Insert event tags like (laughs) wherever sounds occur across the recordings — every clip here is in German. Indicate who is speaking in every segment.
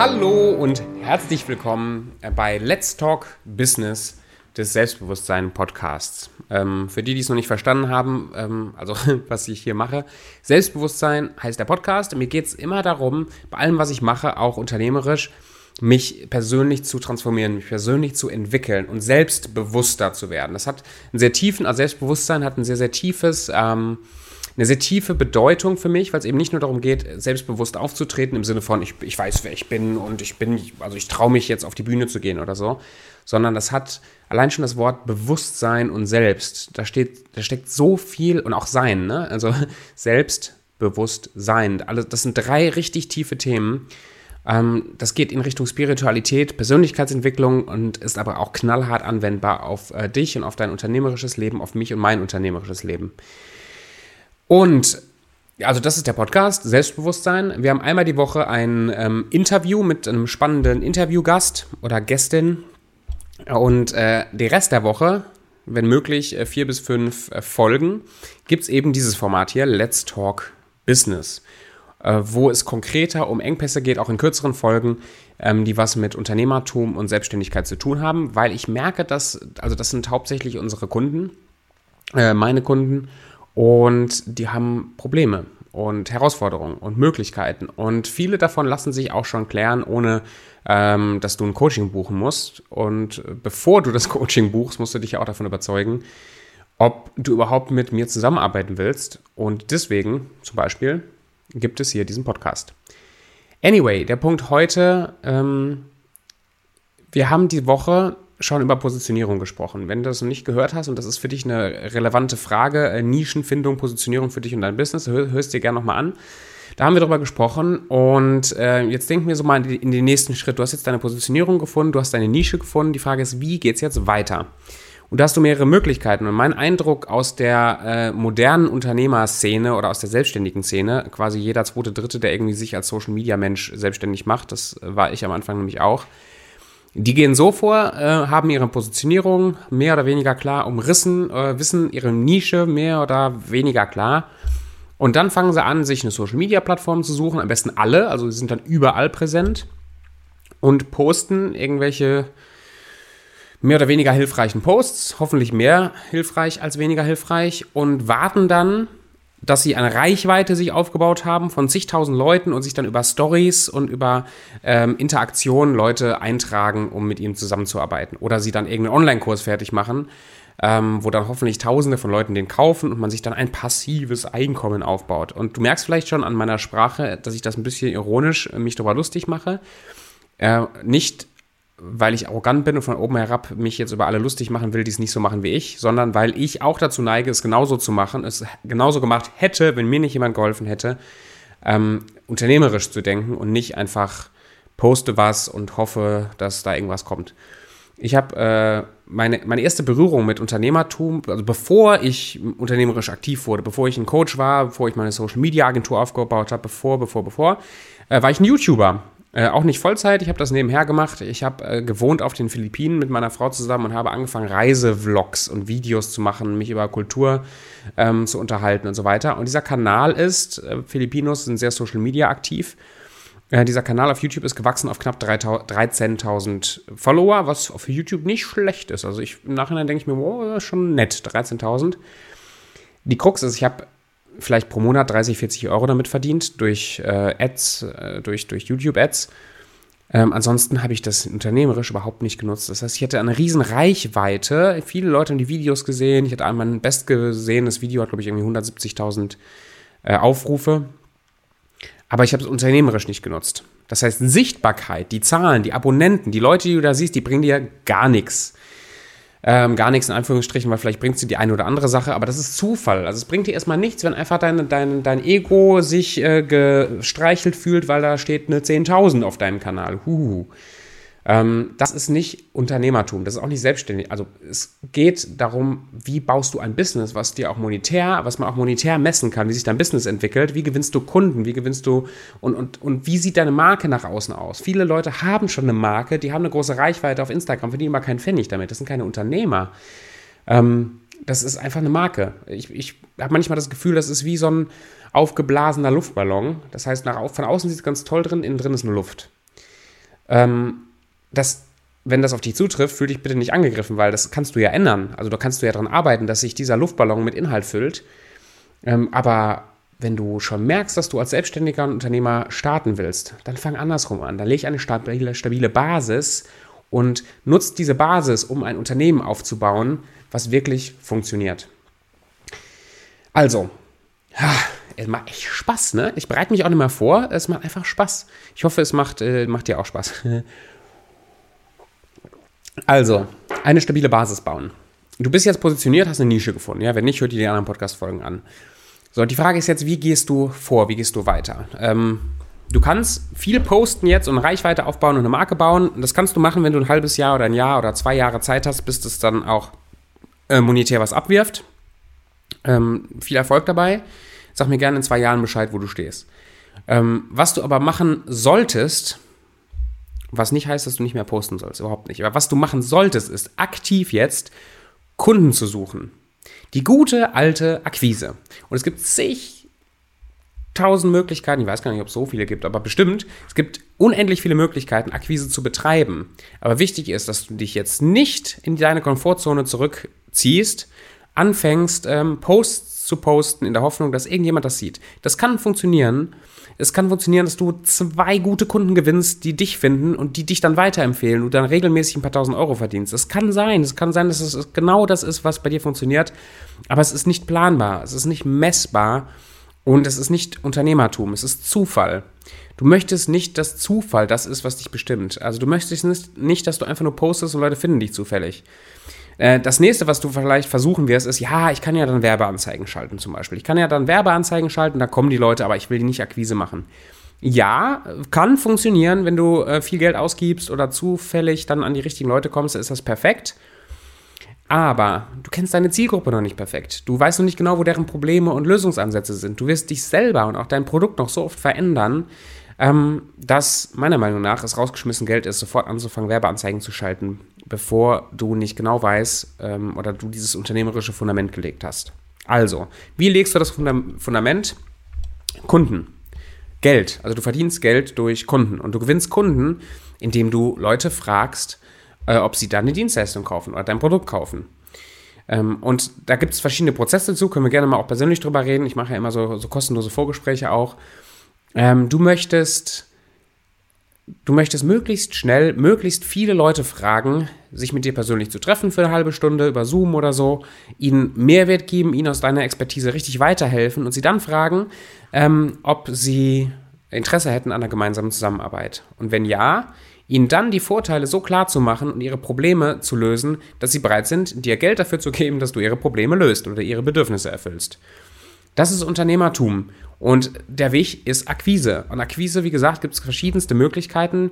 Speaker 1: Hallo und herzlich willkommen bei Let's Talk Business des Selbstbewusstsein Podcasts. Ähm, für die, die es noch nicht verstanden haben, ähm, also (laughs) was ich hier mache, Selbstbewusstsein heißt der Podcast. Mir geht es immer darum, bei allem, was ich mache, auch unternehmerisch, mich persönlich zu transformieren, mich persönlich zu entwickeln und selbstbewusster zu werden. Das hat einen sehr tiefen, also Selbstbewusstsein hat ein sehr, sehr tiefes, ähm, eine sehr tiefe Bedeutung für mich, weil es eben nicht nur darum geht, selbstbewusst aufzutreten im Sinne von, ich, ich weiß, wer ich bin und ich bin, also ich traue mich jetzt auf die Bühne zu gehen oder so, sondern das hat allein schon das Wort Bewusstsein und Selbst. Da steht, da steckt so viel und auch Sein, ne? Also (laughs) Selbstbewusstsein. Das sind drei richtig tiefe Themen. Ähm, das geht in Richtung Spiritualität, Persönlichkeitsentwicklung und ist aber auch knallhart anwendbar auf äh, dich und auf dein unternehmerisches Leben, auf mich und mein unternehmerisches Leben. Und also das ist der Podcast, Selbstbewusstsein. Wir haben einmal die Woche ein ähm, Interview mit einem spannenden Interviewgast oder Gästin. Und äh, den Rest der Woche, wenn möglich äh, vier bis fünf äh, Folgen, gibt es eben dieses Format hier, Let's Talk Business, äh, wo es konkreter um Engpässe geht, auch in kürzeren Folgen, ähm, die was mit Unternehmertum und Selbstständigkeit zu tun haben, weil ich merke, dass, also das sind hauptsächlich unsere Kunden, äh, meine Kunden, und die haben Probleme und Herausforderungen und Möglichkeiten. Und viele davon lassen sich auch schon klären, ohne ähm, dass du ein Coaching buchen musst. Und bevor du das (laughs) Coaching buchst, musst du dich ja auch davon überzeugen, ob du überhaupt mit mir zusammenarbeiten willst. Und deswegen zum Beispiel gibt es hier diesen Podcast. Anyway, der Punkt heute, ähm, wir haben die Woche schon über Positionierung gesprochen. Wenn du das noch nicht gehört hast und das ist für dich eine relevante Frage, äh, Nischenfindung, Positionierung für dich und dein Business, hör, hörst dir gerne nochmal an. Da haben wir darüber gesprochen und äh, jetzt denken wir so mal in, die, in, den nächsten Schritt. Du hast jetzt deine Positionierung gefunden, du hast deine Nische gefunden. Die Frage ist, wie geht es jetzt weiter? Und da hast du mehrere Möglichkeiten. Und mein Eindruck aus der äh, modernen Unternehmerszene oder aus der selbstständigen Szene, quasi jeder zweite, dritte, der irgendwie sich als Social Media Mensch selbstständig macht, das war ich am Anfang nämlich auch, die gehen so vor, äh, haben ihre Positionierung mehr oder weniger klar umrissen, äh, wissen ihre Nische mehr oder weniger klar. Und dann fangen sie an, sich eine Social-Media-Plattform zu suchen, am besten alle, also sie sind dann überall präsent und posten irgendwelche mehr oder weniger hilfreichen Posts, hoffentlich mehr hilfreich als weniger hilfreich und warten dann dass sie eine Reichweite sich aufgebaut haben von zigtausend Leuten und sich dann über Stories und über ähm, Interaktionen Leute eintragen, um mit ihnen zusammenzuarbeiten. Oder sie dann irgendeinen Online-Kurs fertig machen, ähm, wo dann hoffentlich Tausende von Leuten den kaufen und man sich dann ein passives Einkommen aufbaut. Und du merkst vielleicht schon an meiner Sprache, dass ich das ein bisschen ironisch äh, mich darüber lustig mache. Äh, nicht weil ich arrogant bin und von oben herab mich jetzt über alle lustig machen will, die es nicht so machen wie ich, sondern weil ich auch dazu neige, es genauso zu machen, es genauso gemacht hätte, wenn mir nicht jemand geholfen hätte, ähm, unternehmerisch zu denken und nicht einfach poste was und hoffe, dass da irgendwas kommt. Ich habe äh, meine, meine erste Berührung mit Unternehmertum, also bevor ich unternehmerisch aktiv wurde, bevor ich ein Coach war, bevor ich meine Social Media Agentur aufgebaut habe, bevor, bevor, bevor, äh, war ich ein YouTuber. Äh, auch nicht Vollzeit, ich habe das nebenher gemacht. Ich habe äh, gewohnt auf den Philippinen mit meiner Frau zusammen und habe angefangen, Reisevlogs und Videos zu machen, mich über Kultur ähm, zu unterhalten und so weiter. Und dieser Kanal ist, äh, Filipinos sind sehr Social Media aktiv. Äh, dieser Kanal auf YouTube ist gewachsen auf knapp 13.000 Follower, was für YouTube nicht schlecht ist. Also ich, im Nachhinein denke ich mir, wow, schon nett, 13.000. Die Krux ist, ich habe vielleicht pro Monat 30, 40 Euro damit verdient durch äh, Ads, äh, durch, durch YouTube-Ads. Ähm, ansonsten habe ich das unternehmerisch überhaupt nicht genutzt. Das heißt, ich hatte eine riesen Reichweite. Viele Leute haben die Videos gesehen. Ich hatte einmal ein bestgesehenes Video, hat glaube ich irgendwie 170.000 äh, Aufrufe. Aber ich habe es unternehmerisch nicht genutzt. Das heißt, Sichtbarkeit, die Zahlen, die Abonnenten, die Leute, die du da siehst, die bringen dir gar nichts ähm, gar nichts in Anführungsstrichen, weil vielleicht bringt sie die eine oder andere Sache, aber das ist Zufall. Also es bringt dir erstmal nichts, wenn einfach dein, dein, dein Ego sich äh, gestreichelt fühlt, weil da steht eine 10.000 auf deinem Kanal. Huhu. Ähm, das ist nicht Unternehmertum, das ist auch nicht selbstständig. Also es geht darum, wie baust du ein Business, was dir auch monetär, was man auch monetär messen kann, wie sich dein Business entwickelt, wie gewinnst du Kunden, wie gewinnst du und, und, und wie sieht deine Marke nach außen aus. Viele Leute haben schon eine Marke, die haben eine große Reichweite auf Instagram, verdienen aber keinen Pfennig damit. Das sind keine Unternehmer. Ähm, das ist einfach eine Marke. Ich, ich habe manchmal das Gefühl, das ist wie so ein aufgeblasener Luftballon. Das heißt, nach, von außen sieht es ganz toll drin, innen drin ist nur Luft. Ähm, das, wenn das auf dich zutrifft, fühl dich bitte nicht angegriffen, weil das kannst du ja ändern. Also da kannst du ja daran arbeiten, dass sich dieser Luftballon mit Inhalt füllt. Ähm, aber wenn du schon merkst, dass du als selbstständiger Unternehmer starten willst, dann fang andersrum an. Dann leg eine stabile, stabile Basis und nutzt diese Basis, um ein Unternehmen aufzubauen, was wirklich funktioniert. Also, es macht echt Spaß, ne? Ich bereite mich auch nicht mehr vor, es macht einfach Spaß. Ich hoffe, es macht, äh, macht dir auch Spaß. (laughs) also, eine stabile Basis bauen. Du bist jetzt positioniert, hast eine Nische gefunden, ja? Wenn nicht, hör dir die anderen Podcast-Folgen an. So, die Frage ist jetzt, wie gehst du vor, wie gehst du weiter? Ähm, du kannst viel posten jetzt und Reichweite aufbauen und eine Marke bauen. Das kannst du machen, wenn du ein halbes Jahr oder ein Jahr oder zwei Jahre Zeit hast, bis es dann auch äh, monetär was abwirft. Ähm, viel Erfolg dabei. Sag mir gerne in zwei Jahren Bescheid, wo du stehst. Ähm, was du aber machen solltest, was nicht heißt, dass du nicht mehr posten sollst, überhaupt nicht. Aber was du machen solltest, ist aktiv jetzt Kunden zu suchen. Die gute alte Akquise. Und es gibt zig tausend Möglichkeiten, ich weiß gar nicht, ob es so viele gibt, aber bestimmt, es gibt unendlich viele Möglichkeiten, Akquise zu betreiben. Aber wichtig ist, dass du dich jetzt nicht in deine Komfortzone zurückziehst, anfängst, ähm, Posts zu posten in der Hoffnung, dass irgendjemand das sieht. Das kann funktionieren. Es kann funktionieren, dass du zwei gute Kunden gewinnst, die dich finden und die dich dann weiterempfehlen und dann regelmäßig ein paar tausend Euro verdienst. Das kann sein. Es kann sein, dass es genau das ist, was bei dir funktioniert. Aber es ist nicht planbar. Es ist nicht messbar. Und es ist nicht Unternehmertum. Es ist Zufall. Du möchtest nicht, dass Zufall das ist, was dich bestimmt. Also du möchtest nicht, dass du einfach nur postest und Leute finden dich zufällig. Äh, das nächste, was du vielleicht versuchen wirst, ist, ja, ich kann ja dann Werbeanzeigen schalten zum Beispiel. Ich kann ja dann Werbeanzeigen schalten, da kommen die Leute, aber ich will die nicht Akquise machen. Ja, kann funktionieren, wenn du äh, viel Geld ausgibst oder zufällig dann an die richtigen Leute kommst, ist das perfekt. Aber du kennst deine Zielgruppe noch nicht perfekt. Du weißt noch nicht genau, wo deren Probleme und Lösungsansätze sind. Du wirst dich selber und auch dein Produkt noch so oft verändern, ähm, dass meiner Meinung nach es rausgeschmissen Geld ist, sofort anzufangen, Werbeanzeigen zu schalten, bevor du nicht genau weißt ähm, oder du dieses unternehmerische Fundament gelegt hast. Also, wie legst du das Fundament? Kunden. Geld. Also du verdienst Geld durch Kunden und du gewinnst Kunden, indem du Leute fragst, äh, ob sie deine Dienstleistung kaufen oder dein Produkt kaufen. Ähm, und da gibt es verschiedene Prozesse dazu, können wir gerne mal auch persönlich drüber reden. Ich mache ja immer so, so kostenlose Vorgespräche auch. Ähm, du möchtest du möchtest möglichst schnell, möglichst viele Leute fragen, sich mit dir persönlich zu treffen für eine halbe Stunde über Zoom oder so, ihnen Mehrwert geben, ihnen aus deiner Expertise richtig weiterhelfen und sie dann fragen, ähm, ob sie Interesse hätten an einer gemeinsamen Zusammenarbeit. Und wenn ja, ihnen dann die Vorteile so klar zu machen und ihre Probleme zu lösen, dass sie bereit sind, dir Geld dafür zu geben, dass du ihre Probleme löst oder ihre Bedürfnisse erfüllst. Das ist Unternehmertum. Und der Weg ist Akquise. Und Akquise, wie gesagt, gibt es verschiedenste Möglichkeiten.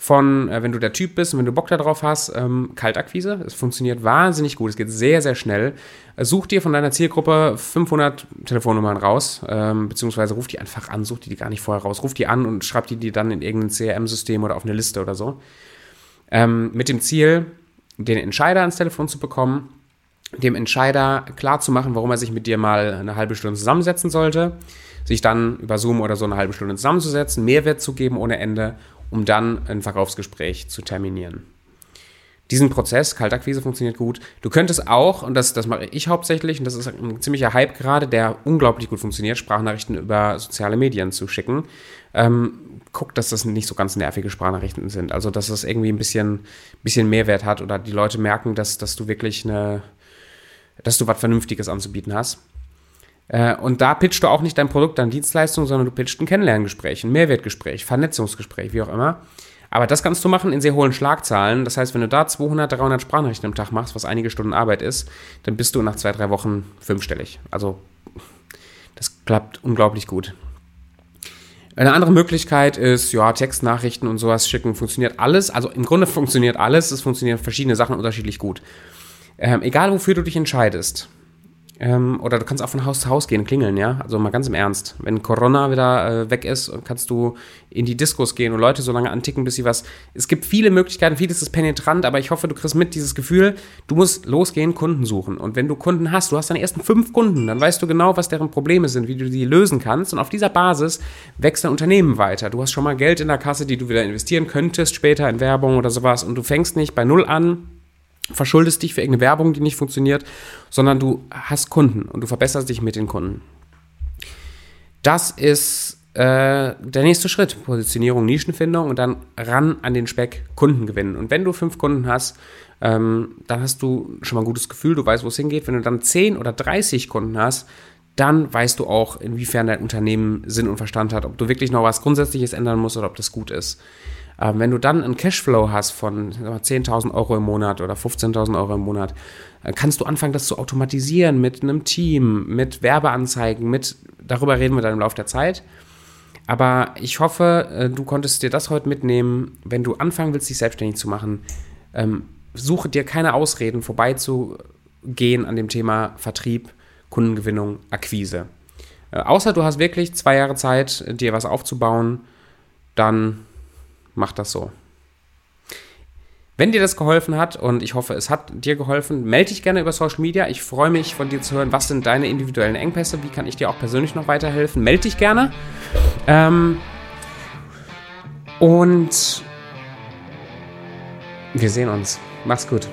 Speaker 1: Von, äh, wenn du der Typ bist und wenn du Bock darauf hast, ähm, Kaltakquise. Es funktioniert wahnsinnig gut. Es geht sehr, sehr schnell. Äh, such dir von deiner Zielgruppe 500 Telefonnummern raus, ähm, beziehungsweise ruf die einfach an, such die, die gar nicht vorher raus. Ruf die an und schreib die, die dann in irgendein CRM-System oder auf eine Liste oder so. Ähm, mit dem Ziel, den Entscheider ans Telefon zu bekommen dem Entscheider klar zu machen, warum er sich mit dir mal eine halbe Stunde zusammensetzen sollte, sich dann über Zoom oder so eine halbe Stunde zusammenzusetzen, Mehrwert zu geben ohne Ende, um dann ein Verkaufsgespräch zu terminieren. Diesen Prozess, Kaltakquise funktioniert gut. Du könntest auch, und das, das mache ich hauptsächlich, und das ist ein ziemlicher Hype gerade, der unglaublich gut funktioniert, Sprachnachrichten über soziale Medien zu schicken. Ähm, guck, dass das nicht so ganz nervige Sprachnachrichten sind. Also, dass das irgendwie ein bisschen, bisschen Mehrwert hat oder die Leute merken, dass, dass du wirklich eine, dass du was Vernünftiges anzubieten hast. Äh, und da pitchst du auch nicht dein Produkt, deine Dienstleistung, sondern du pitchst ein Kennenlerngespräch, ein Mehrwertgespräch, Vernetzungsgespräch, wie auch immer. Aber das kannst du machen in sehr hohen Schlagzahlen. Das heißt, wenn du da 200, 300 Sprachnachrichten am Tag machst, was einige Stunden Arbeit ist, dann bist du nach zwei, drei Wochen fünfstellig. Also das klappt unglaublich gut. Eine andere Möglichkeit ist, ja, Textnachrichten und sowas schicken. Funktioniert alles. Also im Grunde (laughs) funktioniert alles. Es funktionieren verschiedene Sachen unterschiedlich gut. Ähm, egal wofür du dich entscheidest, Ähm, oder du kannst auch von Haus zu Haus gehen, klingeln, ja. Also mal ganz im Ernst. Wenn Corona wieder äh, weg ist, kannst du in die Diskos gehen und Leute so lange anticken, bis sie was. Es gibt viele Möglichkeiten, vieles ist penetrant, aber ich hoffe, du kriegst mit dieses Gefühl, du musst losgehen, Kunden suchen. Und wenn du Kunden hast, du hast deine ersten fünf Kunden, dann weißt du genau, was deren Probleme sind, wie du die lösen kannst. Und auf dieser Basis wächst dein Unternehmen weiter. Du hast schon mal Geld in der Kasse, die du wieder investieren könntest, später in Werbung oder sowas. Und du fängst nicht bei Null an, verschuldest dich für irgendeine Werbung, die nicht funktioniert, sondern du hast Kunden und du verbesserst dich mit den Kunden. Das ist äh, der nächste Schritt. Positionierung, Nischenfindung und dann ran an den Speck Kunden gewinnen. Und wenn du fünf Kunden hast, ähm, dann hast du schon mal ein gutes Gefühl, du weißt, wo es hingeht. Wenn du dann 10 oder 30 Kunden hast, dann weißt du auch, inwiefern dein Unternehmen Sinn und Verstand hat, ob du wirklich noch was Grundsätzliches ändern musst oder ob das gut ist. Ähm, wenn du dann einen Cashflow hast von 10.000 Euro im Monat oder 15.000 Euro im Monat, äh, kannst du anfangen, das zu automatisieren mit einem Team, mit Werbeanzeigen, mit, darüber reden wir dann im Laufe der Zeit. Aber ich hoffe, äh, du konntest dir das heute mitnehmen. Wenn du anfangen willst, dich selbstständig zu machen, ähm, suche dir keine Ausreden, vorbeizugehen an dem Thema Vertrieb, Kundengewinnung, Akquise. Äh, außer du hast wirklich zwei Jahre Zeit, dir was aufzubauen, dann mach das so. Wenn dir das geholfen hat und ich hoffe, es hat dir geholfen, melde dich gerne über Social Media. Ich freue mich von dir zu hören, was sind deine individuellen Engpässe, wie kann ich dir auch persönlich noch weiterhelfen. Melde dich gerne. Ähm, und wir sehen uns. Mach's gut.